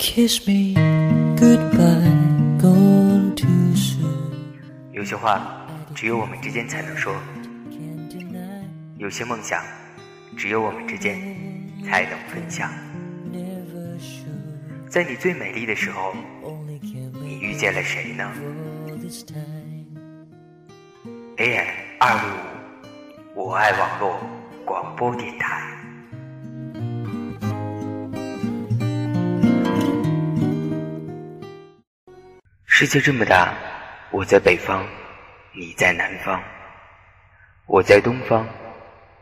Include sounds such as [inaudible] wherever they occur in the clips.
Kiss me goodbye, go to soon. 有些话只有我们之间才能说，有些梦想只有我们之间才能分享。在你最美丽的时候，你遇见了谁呢？AM 二六五，我爱网络广播电台。世界这么大，我在北方，你在南方；我在东方，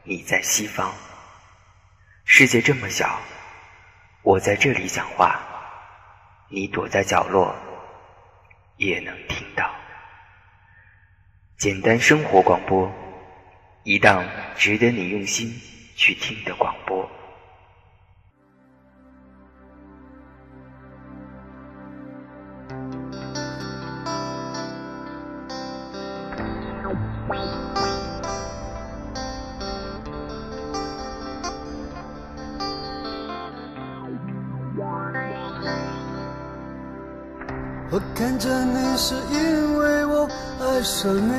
你在西方。世界这么小，我在这里讲话，你躲在角落，也能听到。简单生活广播，一档值得你用心去听的广播。我看着你是因为我爱上你，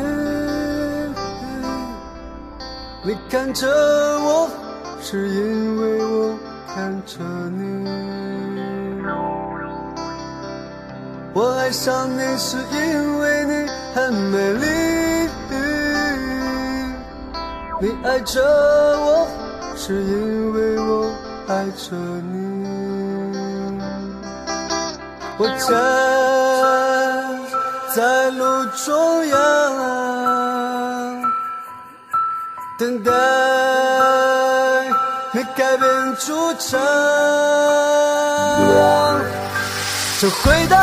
你看着我是因为我看着你。我爱上你是因为你很美丽，你爱着我是因为我爱着你。我站在路中央，等待没改变主场，就回到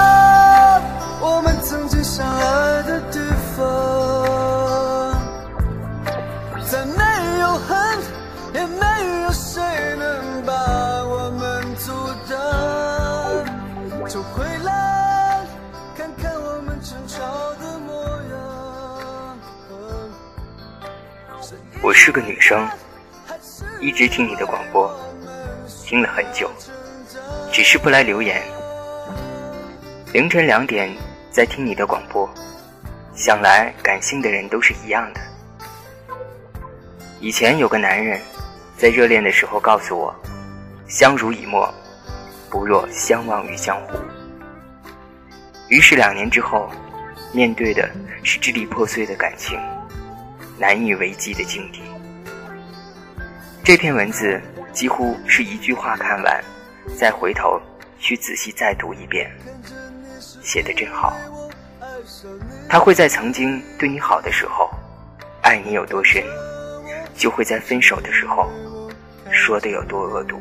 我是个女生，一直听你的广播，听了很久，只是不来留言。凌晨两点在听你的广播，想来感性的人都是一样的。以前有个男人，在热恋的时候告诉我，相濡以沫，不若相忘于江湖。于是两年之后，面对的是支离破碎的感情，难以为继的境地。这篇文字几乎是一句话看完，再回头去仔细再读一遍，写得真好。他会在曾经对你好的时候，爱你有多深，就会在分手的时候，说的有多恶毒。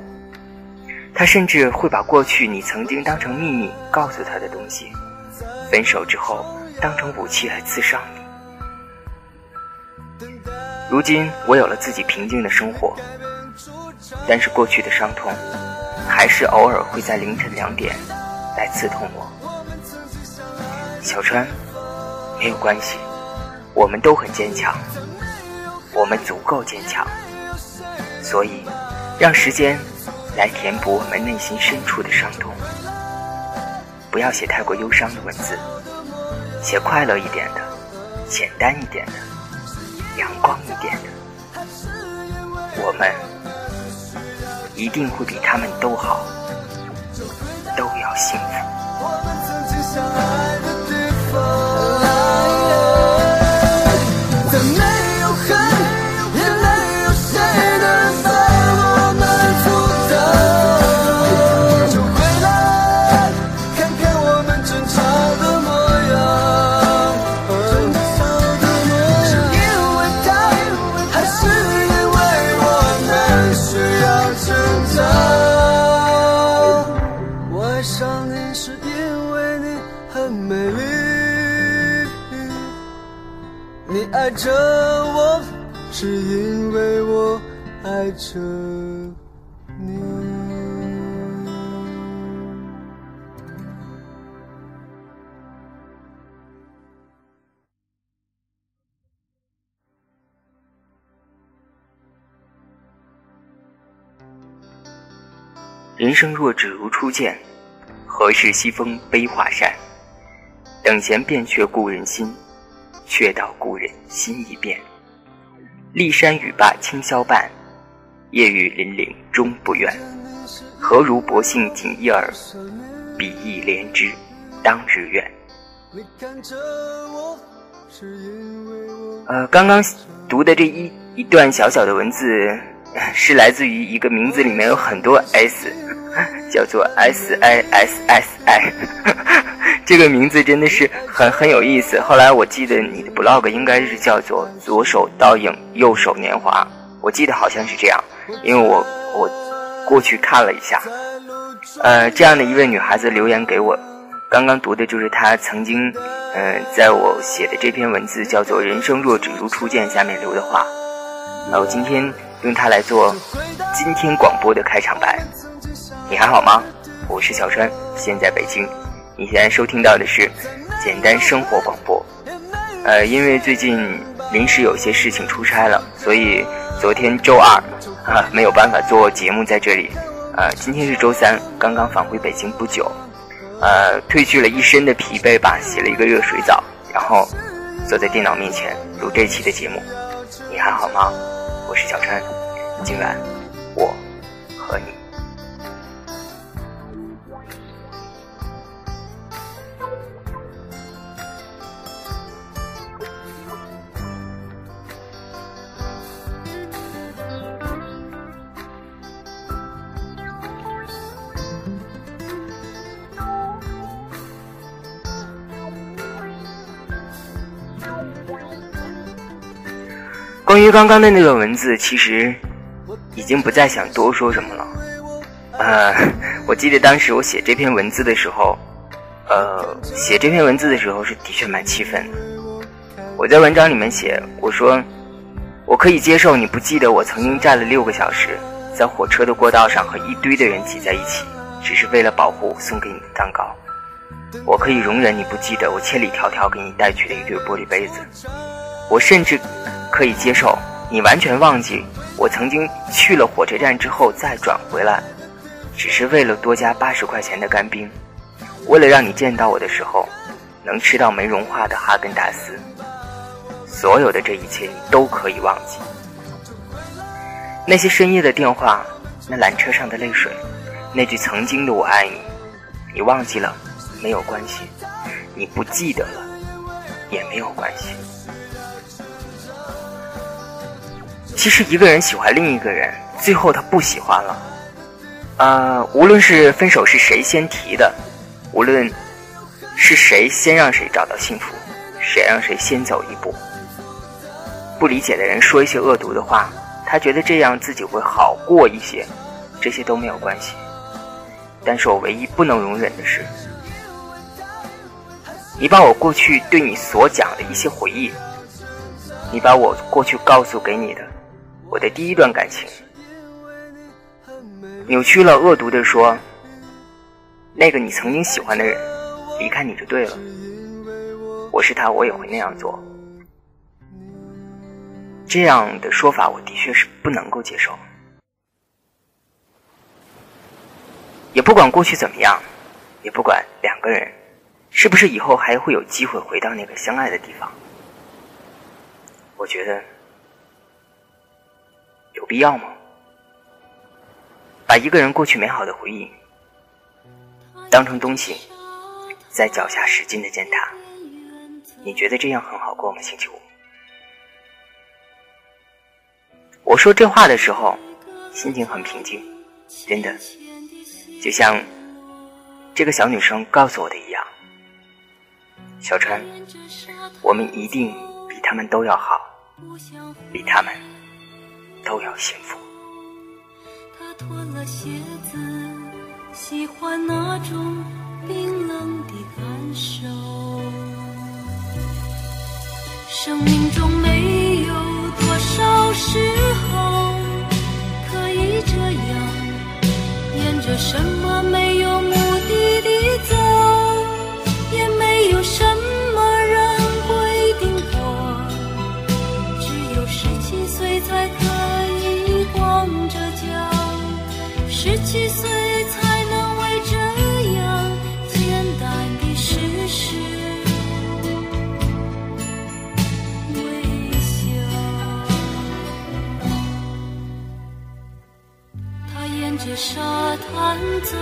他甚至会把过去你曾经当成秘密告诉他的东西，分手之后当成武器来刺伤你。如今我有了自己平静的生活，但是过去的伤痛，还是偶尔会在凌晨两点来刺痛我。小川，没有关系，我们都很坚强，我们足够坚强，所以让时间来填补我们内心深处的伤痛。不要写太过忧伤的文字，写快乐一点的，简单一点的，阳光一点的。我们一定会比他们都好，都要幸福。生若只如初见，何事西风悲画扇？等闲变却故人心，却道故人心已变。骊山语罢清宵半，夜雨霖铃终不怨。何如薄幸锦衣儿，比翼连枝当日愿。呃，刚刚读的这一一段小小的文字，[laughs] 是来自于一个名字里面有很多 S，叫做 S I S S I，这个名字真的是很很有意思。后来我记得你的 blog 应该是叫做“左手倒影，右手年华”，我记得好像是这样，因为我我过去看了一下，呃，这样的一位女孩子留言给我。刚刚读的就是她曾经，嗯，在我写的这篇文字叫做“人生若只如初见”下面留的话，那我今天用它来做今天广播的开场白。你还好吗？我是小川，现在北京。你现在收听到的是简单生活广播。呃，因为最近临时有些事情出差了，所以昨天周二啊没有办法做节目在这里。呃，今天是周三，刚刚返回北京不久。呃，褪去了一身的疲惫吧，洗了一个热水澡，然后坐在电脑面前录这期的节目。你还好吗？我是小川，今晚我和你。于刚刚的那段文字，其实已经不再想多说什么了。呃，我记得当时我写这篇文字的时候，呃，写这篇文字的时候是的确蛮气愤的。我在文章里面写，我说我可以接受你不记得我曾经站了六个小时，在火车的过道上和一堆的人挤在一起，只是为了保护送给你的蛋糕。我可以容忍你不记得我千里迢迢给你带去的一对玻璃杯子。我甚至。可以接受你完全忘记我曾经去了火车站之后再转回来，只是为了多加八十块钱的干冰，为了让你见到我的时候能吃到没融化的哈根达斯。所有的这一切你都可以忘记。那些深夜的电话，那缆车上的泪水，那句曾经的我爱你，你忘记了没有关系，你不记得了也没有关系。其实一个人喜欢另一个人，最后他不喜欢了，呃，无论是分手是谁先提的，无论是谁先让谁找到幸福，谁让谁先走一步，不理解的人说一些恶毒的话，他觉得这样自己会好过一些，这些都没有关系。但是我唯一不能容忍的是，你把我过去对你所讲的一些回忆，你把我过去告诉给你的。我的第一段感情，扭曲了、恶毒的说，那个你曾经喜欢的人离开你就对了。我是他，我也会那样做。这样的说法，我的确是不能够接受。也不管过去怎么样，也不管两个人是不是以后还会有机会回到那个相爱的地方，我觉得。有必要吗？把一个人过去美好的回忆当成东西在脚下使劲的践踏，你觉得这样很好过吗？星期五，我说这话的时候心情很平静，真的，就像这个小女生告诉我的一样，小川，我们一定比他们都要好，比他们。都要幸福。他脱了鞋子，喜欢那种冰冷的感受。生命中没有多少时候可以这样，沿着什么没有几岁才能为这样简单的事实微笑？他沿着沙滩走。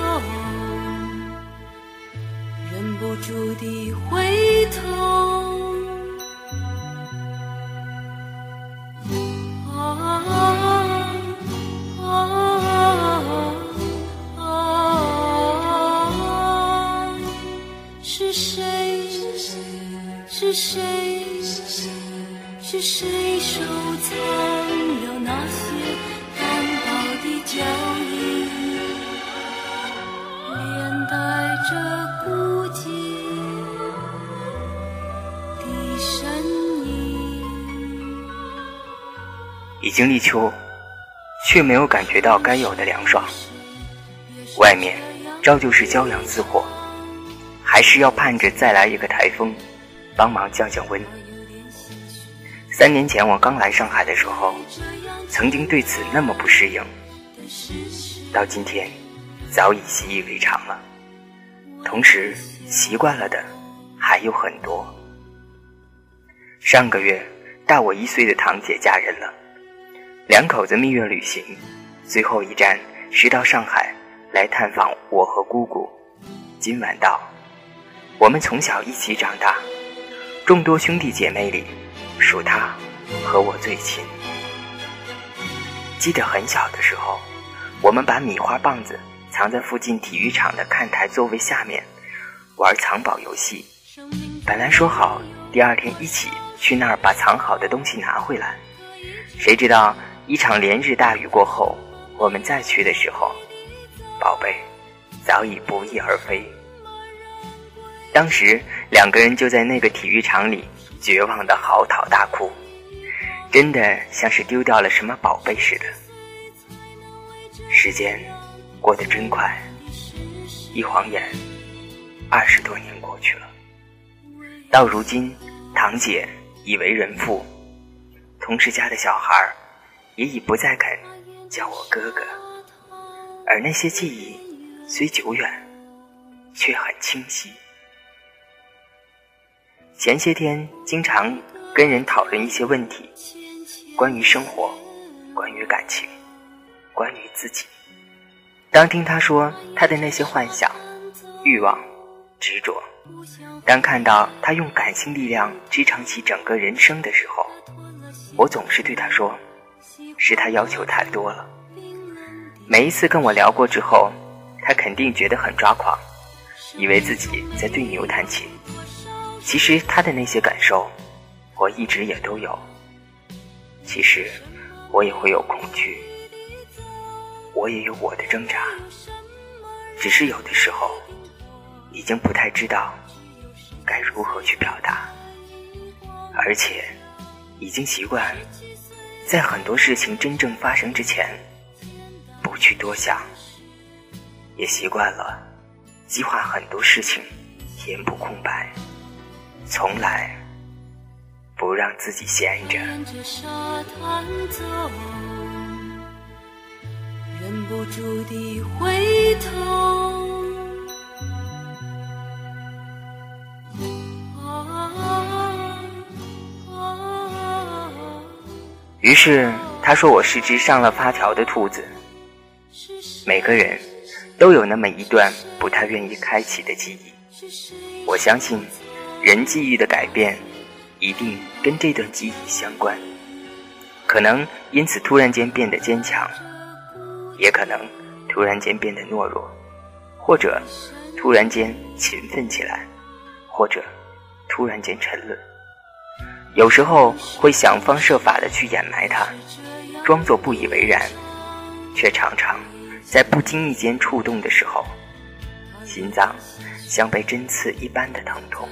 经立秋，却没有感觉到该有的凉爽。外面照旧是骄阳似火，还是要盼着再来一个台风，帮忙降降温。三年前我刚来上海的时候，曾经对此那么不适应，到今天早已习以为常了。同时，习惯了的还有很多。上个月，大我一岁的堂姐嫁人了，两口子蜜月旅行，最后一站是到上海来探访我和姑姑。今晚到，我们从小一起长大，众多兄弟姐妹里。属他和我最亲。记得很小的时候，我们把米花棒子藏在附近体育场的看台座位下面，玩藏宝游戏。本来说好第二天一起去那儿把藏好的东西拿回来，谁知道一场连日大雨过后，我们再去的时候，宝贝早已不翼而飞。当时两个人就在那个体育场里。绝望的嚎啕大哭，真的像是丢掉了什么宝贝似的。时间过得真快，一晃眼，二十多年过去了。到如今，堂姐已为人妇，同事家的小孩也已不再肯叫我哥哥，而那些记忆虽久远，却很清晰。前些天经常跟人讨论一些问题，关于生活，关于感情，关于自己。当听他说他的那些幻想、欲望、执着，当看到他用感性力量支撑起整个人生的时候，我总是对他说：“是他要求太多了。”每一次跟我聊过之后，他肯定觉得很抓狂，以为自己在对牛弹琴。其实他的那些感受，我一直也都有。其实我也会有恐惧，我也有我的挣扎。只是有的时候，已经不太知道该如何去表达，而且已经习惯在很多事情真正发生之前不去多想，也习惯了计划很多事情填补空白。从来不让自己闲着。忍不住地回头。于是他说：“我是只上了发条的兔子。”每个人都有那么一段不太愿意开启的记忆。我相信。人记忆的改变，一定跟这段记忆相关。可能因此突然间变得坚强，也可能突然间变得懦弱，或者突然间勤奋起来，或者突然间沉沦。有时候会想方设法的去掩埋它，装作不以为然，却常常在不经意间触动的时候，心脏像被针刺一般的疼痛。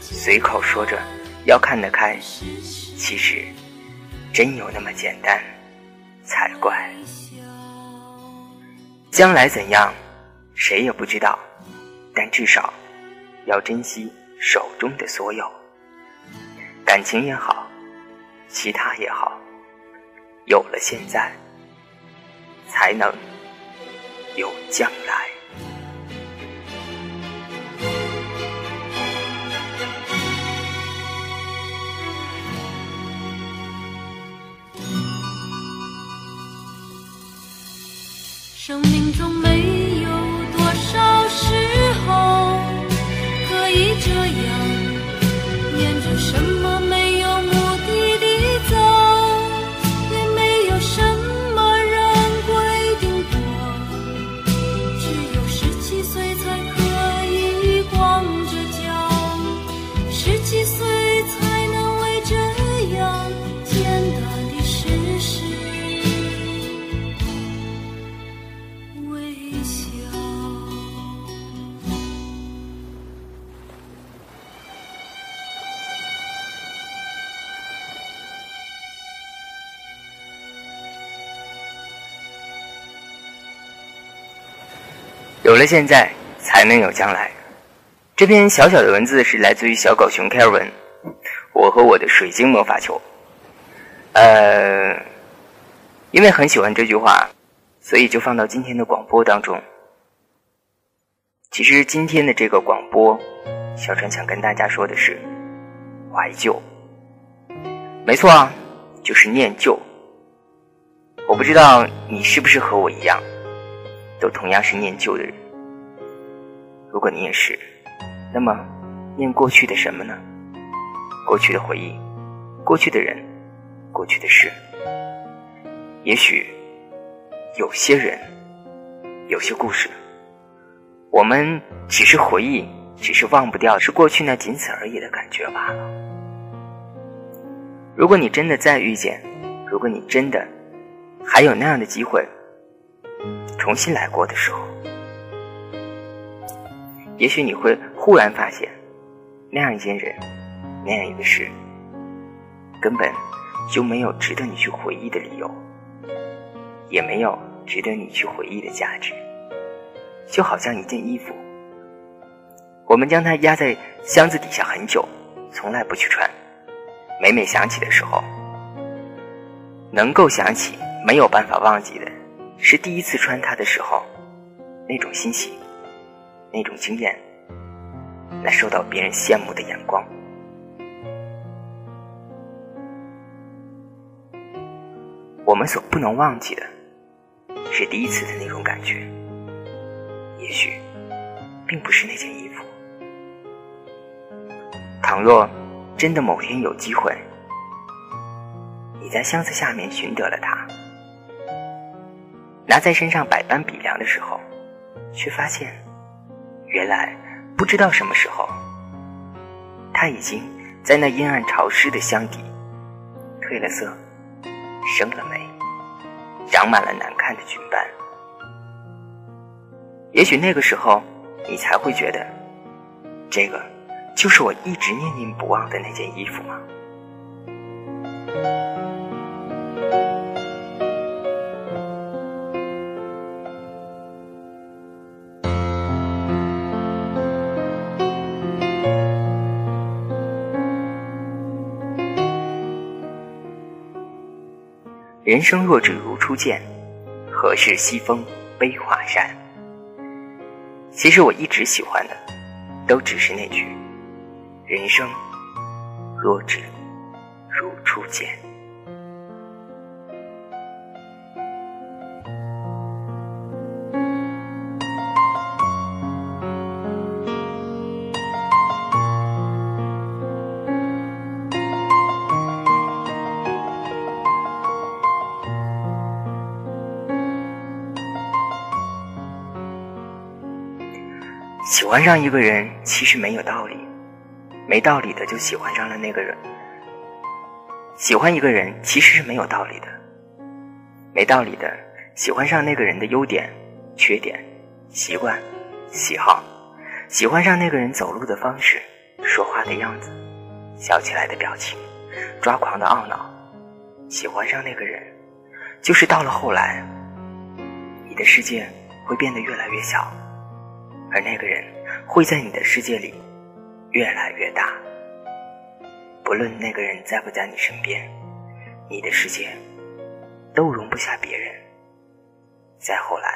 随口说着要看得开，其实真有那么简单才怪。将来怎样，谁也不知道，但至少要珍惜手中的所有，感情也好，其他也好，有了现在，才能有将来。生命中没有了现在，才能有将来。这篇小小的文字是来自于小狗熊 Kevin。我和我的水晶魔法球。呃，因为很喜欢这句话，所以就放到今天的广播当中。其实今天的这个广播，小川想跟大家说的是怀旧。没错啊，就是念旧。我不知道你是不是和我一样，都同样是念旧的人。如果你也是，那么念过去的什么呢？过去的回忆，过去的人，过去的事。也许有些人，有些故事，我们只是回忆，只是忘不掉，是过去那仅此而已的感觉罢了。如果你真的再遇见，如果你真的还有那样的机会，重新来过的时候，也许你会忽然发现，那样一件人。那样一个事，根本就没有值得你去回忆的理由，也没有值得你去回忆的价值。就好像一件衣服，我们将它压在箱子底下很久，从来不去穿。每每想起的时候，能够想起，没有办法忘记的，是第一次穿它的时候，那种欣喜，那种惊艳，那受到别人羡慕的眼光。我们所不能忘记的，是第一次的那种感觉。也许，并不是那件衣服。倘若真的某天有机会，你在箱子下面寻得了它，拿在身上百般比量的时候，却发现，原来不知道什么时候，它已经在那阴暗潮湿的箱底褪了色。生了霉，长满了难看的菌斑。也许那个时候，你才会觉得，这个就是我一直念念不忘的那件衣服吗？人生若只如初见，何事西风悲画扇？其实我一直喜欢的，都只是那句：人生若只如初见。喜欢上一个人其实没有道理，没道理的就喜欢上了那个人。喜欢一个人其实是没有道理的，没道理的喜欢上那个人的优点、缺点、习惯、喜好，喜欢上那个人走路的方式、说话的样子、笑起来的表情、抓狂的懊恼。喜欢上那个人，就是到了后来，你的世界会变得越来越小。而那个人会在你的世界里越来越大。不论那个人在不在你身边，你的世界都容不下别人。再后来，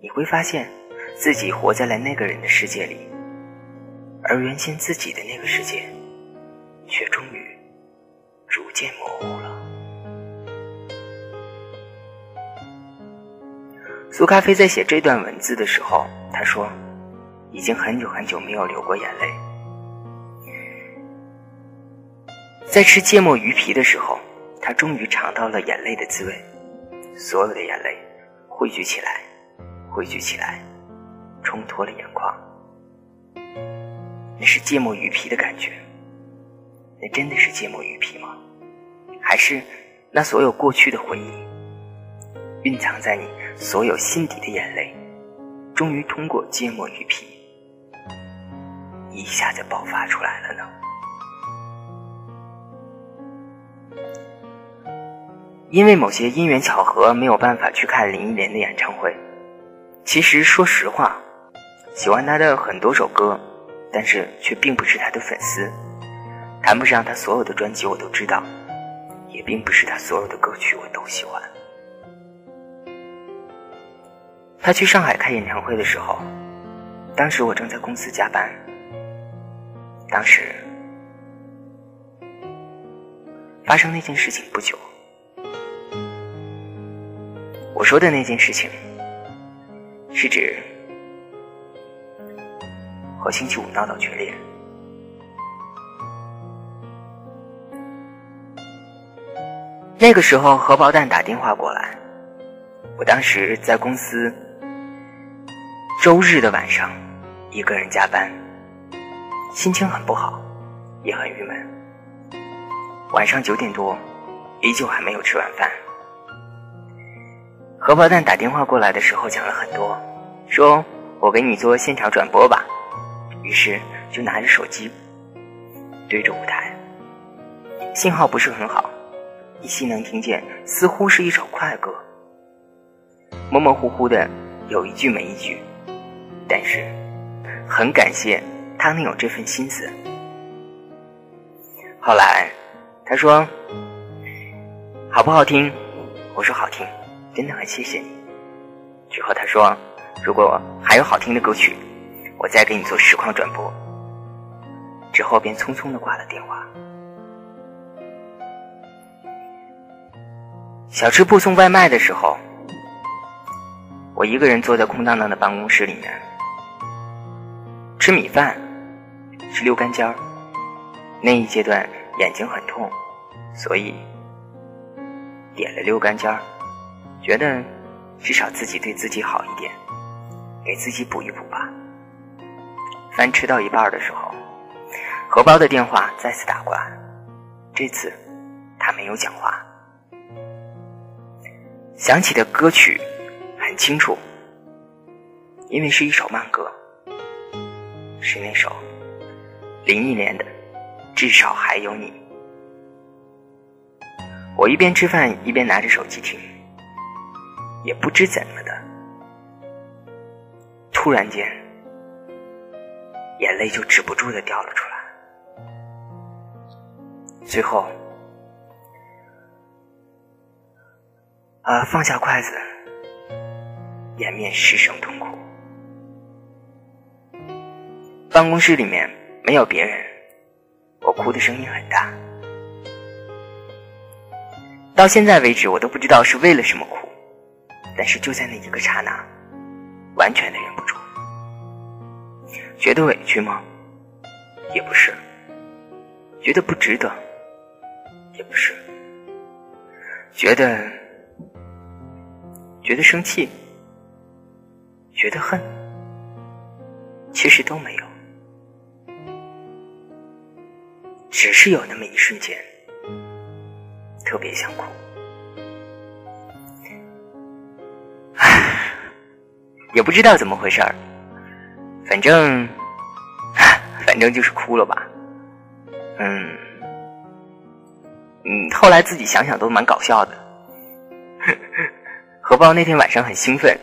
你会发现自己活在了那个人的世界里，而原先自己的那个世界却终于逐渐模糊了。苏咖啡在写这段文字的时候，他说：“已经很久很久没有流过眼泪。在吃芥末鱼皮的时候，他终于尝到了眼泪的滋味。所有的眼泪汇聚起来，汇聚起来，冲脱了眼眶。那是芥末鱼皮的感觉。那真的是芥末鱼皮吗？还是那所有过去的回忆？”蕴藏在你所有心底的眼泪，终于通过芥末鱼皮，一下就爆发出来了呢。因为某些因缘巧合，没有办法去看林忆莲的演唱会，其实说实话，喜欢她的很多首歌，但是却并不是她的粉丝，谈不上她所有的专辑我都知道，也并不是她所有的歌曲我都喜欢。他去上海开演唱会的时候，当时我正在公司加班。当时发生那件事情不久，我说的那件事情是指和星期五闹到决裂。那个时候，荷包蛋打电话过来，我当时在公司。周日的晚上，一个人加班，心情很不好，也很郁闷。晚上九点多，依旧还没有吃晚饭。荷包蛋打电话过来的时候讲了很多，说我给你做现场转播吧。于是就拿着手机，对着舞台，信号不是很好，依稀能听见，似乎是一首快歌，模模糊糊的有一句没一句。但是，很感谢他能有这份心思。后来，他说：“好不好听？”我说：“好听，真的很谢谢你。”之后他说：“如果还有好听的歌曲，我再给你做实况转播。”之后便匆匆的挂了电话。小吃部送外卖的时候，我一个人坐在空荡荡的办公室里面。吃米饭，是溜干尖儿。那一阶段眼睛很痛，所以点了溜干尖儿，觉得至少自己对自己好一点，给自己补一补吧。饭吃到一半的时候，荷包的电话再次打过来，这次他没有讲话，响起的歌曲很清楚，因为是一首慢歌。是那首林忆莲的《至少还有你》。我一边吃饭一边拿着手机听，也不知怎么的，突然间眼泪就止不住的掉了出来。最后，啊，放下筷子，掩面失声痛哭。办公室里面没有别人，我哭的声音很大。到现在为止，我都不知道是为了什么哭，但是就在那一个刹那，完全的忍不住。觉得委屈吗？也不是。觉得不值得？也不是。觉得觉得生气？觉得恨？其实都没有。只是有那么一瞬间，特别想哭。唉，也不知道怎么回事儿，反正，反正就是哭了吧。嗯，嗯，后来自己想想都蛮搞笑的。[laughs] 荷包那天晚上很兴奋，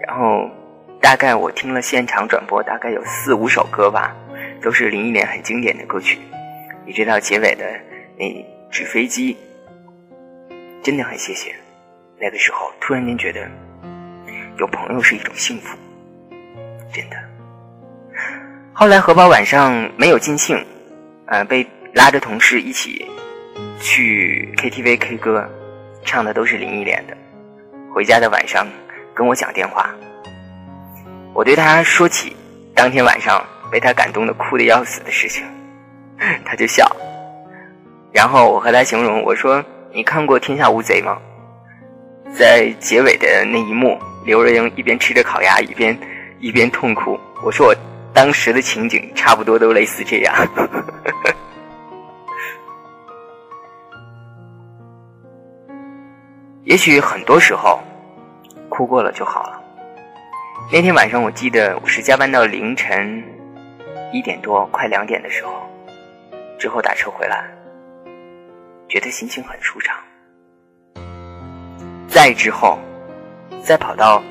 然后大概我听了现场转播，大概有四五首歌吧，都是林忆莲很经典的歌曲。一直到结尾的那纸飞机，真的很谢谢。那个时候突然间觉得有朋友是一种幸福，真的。后来荷包晚上没有尽兴，呃，被拉着同事一起去 KTV K 歌，唱的都是林忆莲的。回家的晚上跟我讲电话，我对他说起当天晚上被他感动的哭的要死的事情。他就笑，然后我和他形容我说：“你看过《天下无贼》吗？在结尾的那一幕，刘若英一边吃着烤鸭，一边一边痛哭。我说我当时的情景差不多都类似这样。[laughs] 也许很多时候，哭过了就好了。那天晚上，我记得我是加班到凌晨一点多，快两点的时候。之后打车回来，觉得心情很舒畅。再之后，再跑到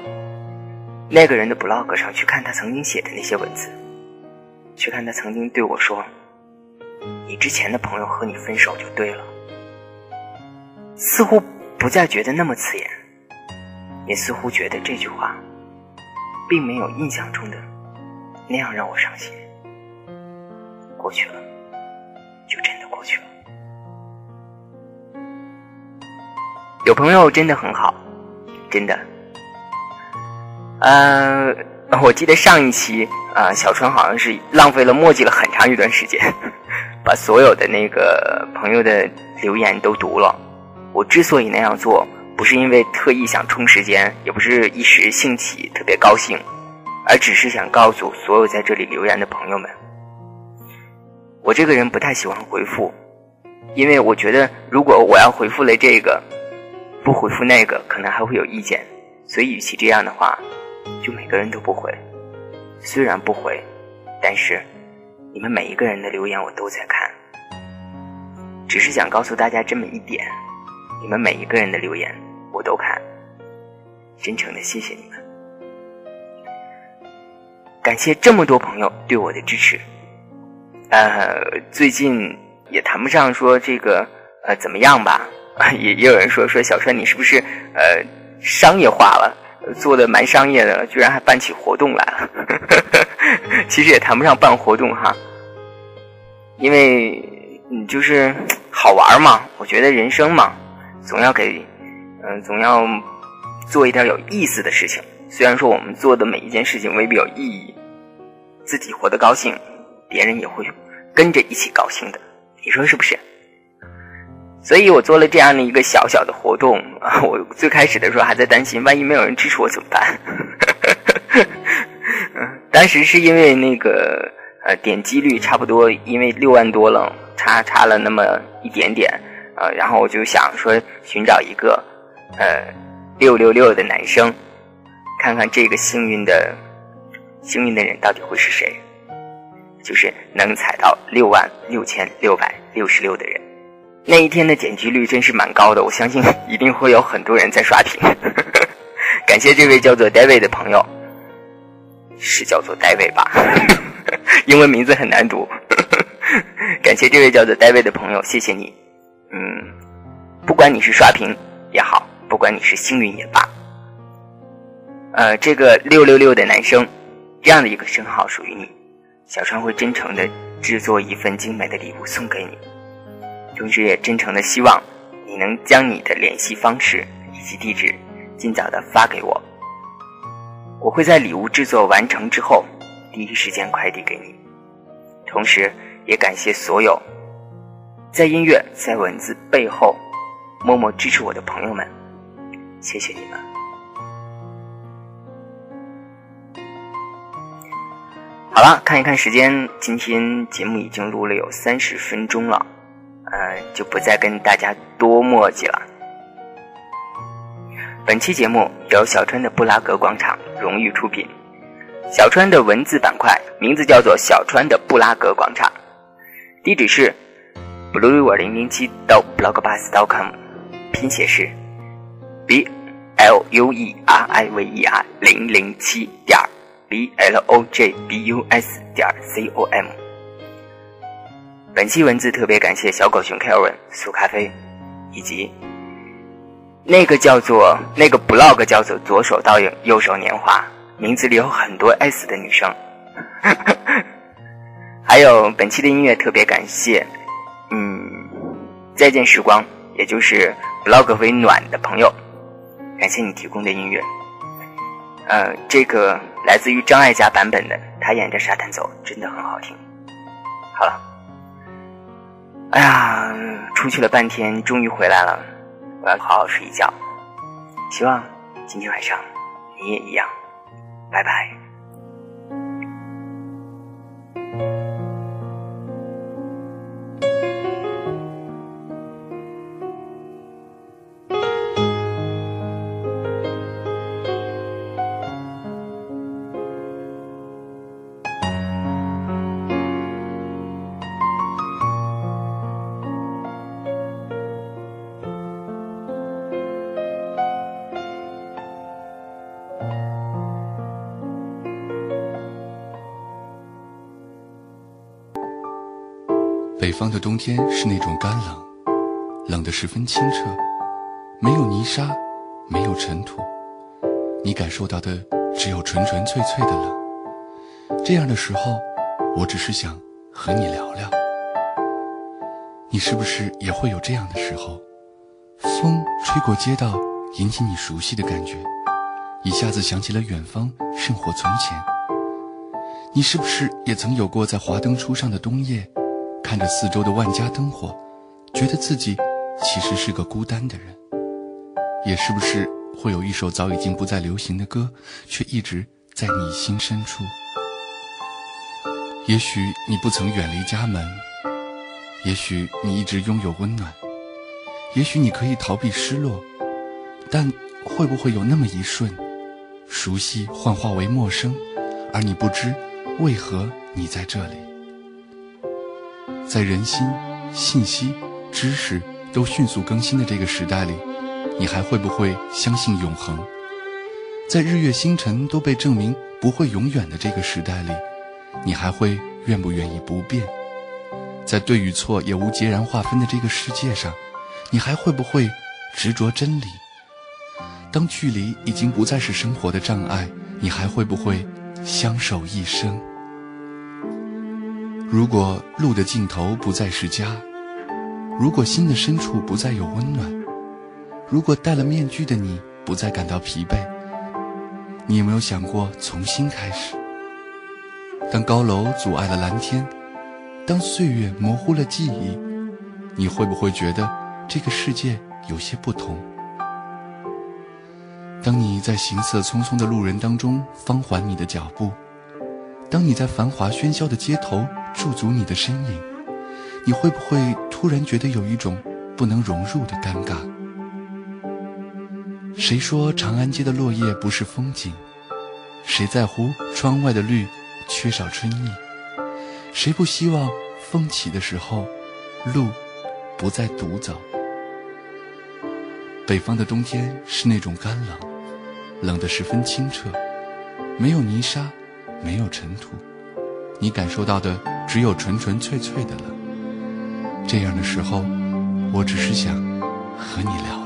那个人的 blog 上去看他曾经写的那些文字，去看他曾经对我说：“你之前的朋友和你分手就对了。”似乎不再觉得那么刺眼，也似乎觉得这句话，并没有印象中的那样让我伤心。过去了，过去了。有朋友真的很好，真的。呃，我记得上一期啊，小川好像是浪费了墨迹了很长一段时间，[laughs] 把所有的那个朋友的留言都读了。我之所以那样做，不是因为特意想冲时间，也不是一时兴起特别高兴，而只是想告诉所有在这里留言的朋友们，我这个人不太喜欢回复，因为我觉得如果我要回复了这个，不回复那个，可能还会有意见，所以与其这样的话，就每个人都不回。虽然不回，但是你们每一个人的留言我都在看，只是想告诉大家这么一点。你们每一个人的留言我都看，真诚的谢谢你们，感谢这么多朋友对我的支持。呃，最近也谈不上说这个呃怎么样吧，[laughs] 也也有人说说小川你是不是呃商业化了，做的蛮商业的，居然还办起活动来了。[laughs] 其实也谈不上办活动哈，因为你就是好玩嘛，我觉得人生嘛。总要给，嗯，总要做一点有意思的事情。虽然说我们做的每一件事情未必有意义，自己活得高兴，别人也会跟着一起高兴的。你说是不是？所以我做了这样的一个小小的活动啊。[laughs] 我最开始的时候还在担心，万一没有人支持我怎么办？[laughs] 当时是因为那个呃点击率差不多，因为六万多了，差差了那么一点点。呃，然后我就想说，寻找一个，呃，六六六的男生，看看这个幸运的幸运的人到底会是谁，就是能踩到六万六千六百六十六的人。那一天的点击率真是蛮高的，我相信 [laughs] 一定会有很多人在刷屏。[laughs] 感谢这位叫做 David 的朋友，是叫做 David 吧？英文名字很难读。感谢这位叫做 David 的朋友，谢谢你。嗯，不管你是刷屏也好，不管你是幸运也罢，呃，这个六六六的男生，这样的一个称号属于你，小川会真诚的制作一份精美的礼物送给你，同时也真诚的希望你能将你的联系方式以及地址尽早的发给我，我会在礼物制作完成之后第一时间快递给你，同时也感谢所有。在音乐，在文字背后，默默支持我的朋友们，谢谢你们。好了，看一看时间，今天节目已经录了有三十分钟了，呃，就不再跟大家多墨迹了。本期节目由小川的布拉格广场荣誉出品，小川的文字板块名字叫做小川的布拉格广场，地址是。blueriver 零零七到 blogbus.com，拼写是 b l u e r i v e r 零零七点 b l o j b u s 点 c o m。本期文字特别感谢小狗熊 Karen、苏咖啡，以及那个叫做那个 blog 叫做左手倒影右手年华，名字里有很多 s 的女生。[laughs] 还有本期的音乐特别感谢。嗯，再见时光，也就是 blog 为暖的朋友，感谢你提供的音乐。呃，这个来自于张艾嘉版本的，他沿着沙滩走，真的很好听。好了，哎呀，出去了半天，终于回来了，我要好好睡一觉。希望今天晚上你也一样。拜拜。北方的冬天是那种干冷，冷得十分清澈，没有泥沙，没有尘土，你感受到的只有纯纯粹粹的冷。这样的时候，我只是想和你聊聊。你是不是也会有这样的时候？风吹过街道，引起你熟悉的感觉，一下子想起了远方，甚或从前。你是不是也曾有过在华灯初上的冬夜，看着四周的万家灯火，觉得自己其实是个孤单的人？也是不是会有一首早已经不再流行的歌，却一直在你心深处？也许你不曾远离家门，也许你一直拥有温暖，也许你可以逃避失落，但会不会有那么一瞬，熟悉幻化为陌生，而你不知为何你在这里？在人心、信息、知识都迅速更新的这个时代里，你还会不会相信永恒？在日月星辰都被证明不会永远的这个时代里。你还会愿不愿意不变？在对与错也无截然划分的这个世界上，你还会不会执着真理？当距离已经不再是生活的障碍，你还会不会相守一生？如果路的尽头不再是家，如果心的深处不再有温暖，如果戴了面具的你不再感到疲惫，你有没有想过重新开始？当高楼阻碍了蓝天，当岁月模糊了记忆，你会不会觉得这个世界有些不同？当你在行色匆匆的路人当中放缓你的脚步，当你在繁华喧嚣的街头驻足你的身影，你会不会突然觉得有一种不能融入的尴尬？谁说长安街的落叶不是风景？谁在乎窗外的绿？缺少春意，谁不希望风起的时候，路不再独走？北方的冬天是那种干冷，冷得十分清澈，没有泥沙，没有尘土，你感受到的只有纯纯粹粹的冷。这样的时候，我只是想和你聊聊。